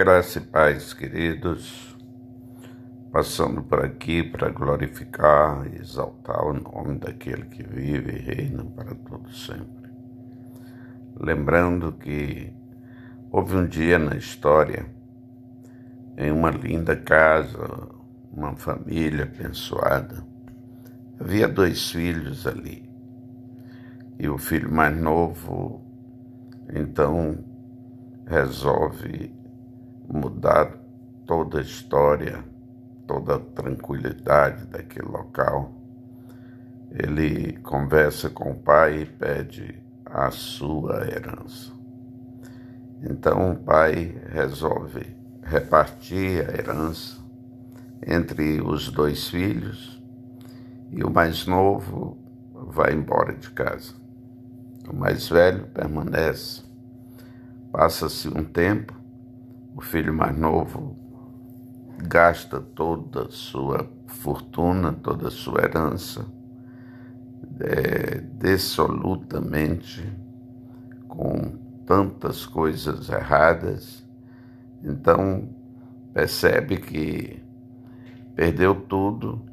Graça e paz, queridos, passando por aqui para glorificar e exaltar o nome daquele que vive e reina para todo sempre. Lembrando que houve um dia na história, em uma linda casa, uma família abençoada, havia dois filhos ali. E o filho mais novo, então, resolve mudar toda a história, toda a tranquilidade daquele local. Ele conversa com o pai e pede a sua herança. Então o pai resolve repartir a herança entre os dois filhos e o mais novo vai embora de casa. O mais velho permanece. Passa-se um tempo o filho mais novo gasta toda a sua fortuna, toda a sua herança, é, dissolutamente, com tantas coisas erradas. Então, percebe que perdeu tudo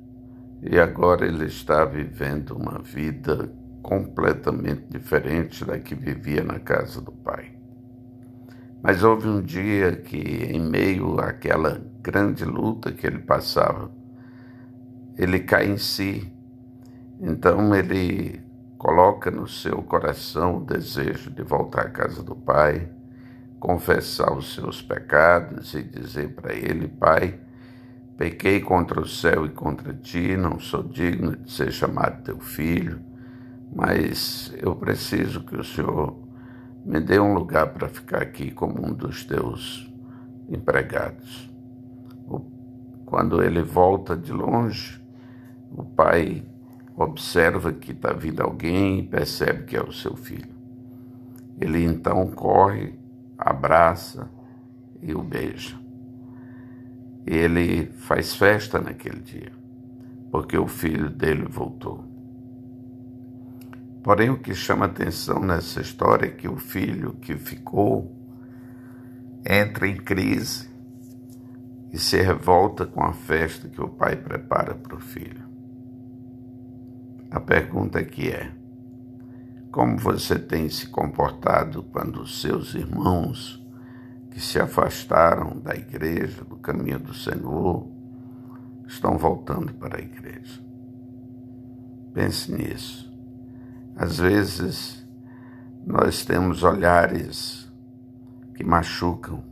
e agora ele está vivendo uma vida completamente diferente da que vivia na casa do pai. Mas houve um dia que, em meio àquela grande luta que ele passava, ele cai em si. Então ele coloca no seu coração o desejo de voltar à casa do Pai, confessar os seus pecados e dizer para ele: Pai, pequei contra o céu e contra ti, não sou digno de ser chamado teu filho, mas eu preciso que o Senhor me dê um lugar para ficar aqui como um dos teus empregados. Quando ele volta de longe, o pai observa que está vindo alguém e percebe que é o seu filho. Ele então corre, abraça e o beija. Ele faz festa naquele dia, porque o filho dele voltou. Porém, o que chama atenção nessa história é que o filho que ficou entra em crise e se revolta com a festa que o pai prepara para o filho. A pergunta aqui é: como você tem se comportado quando os seus irmãos que se afastaram da igreja, do caminho do Senhor, estão voltando para a igreja? Pense nisso. Às vezes, nós temos olhares que machucam,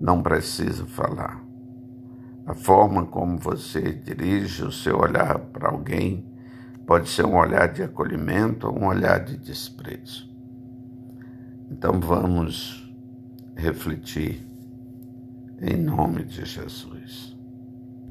não precisa falar. A forma como você dirige o seu olhar para alguém pode ser um olhar de acolhimento ou um olhar de desprezo. Então vamos refletir em nome de Jesus.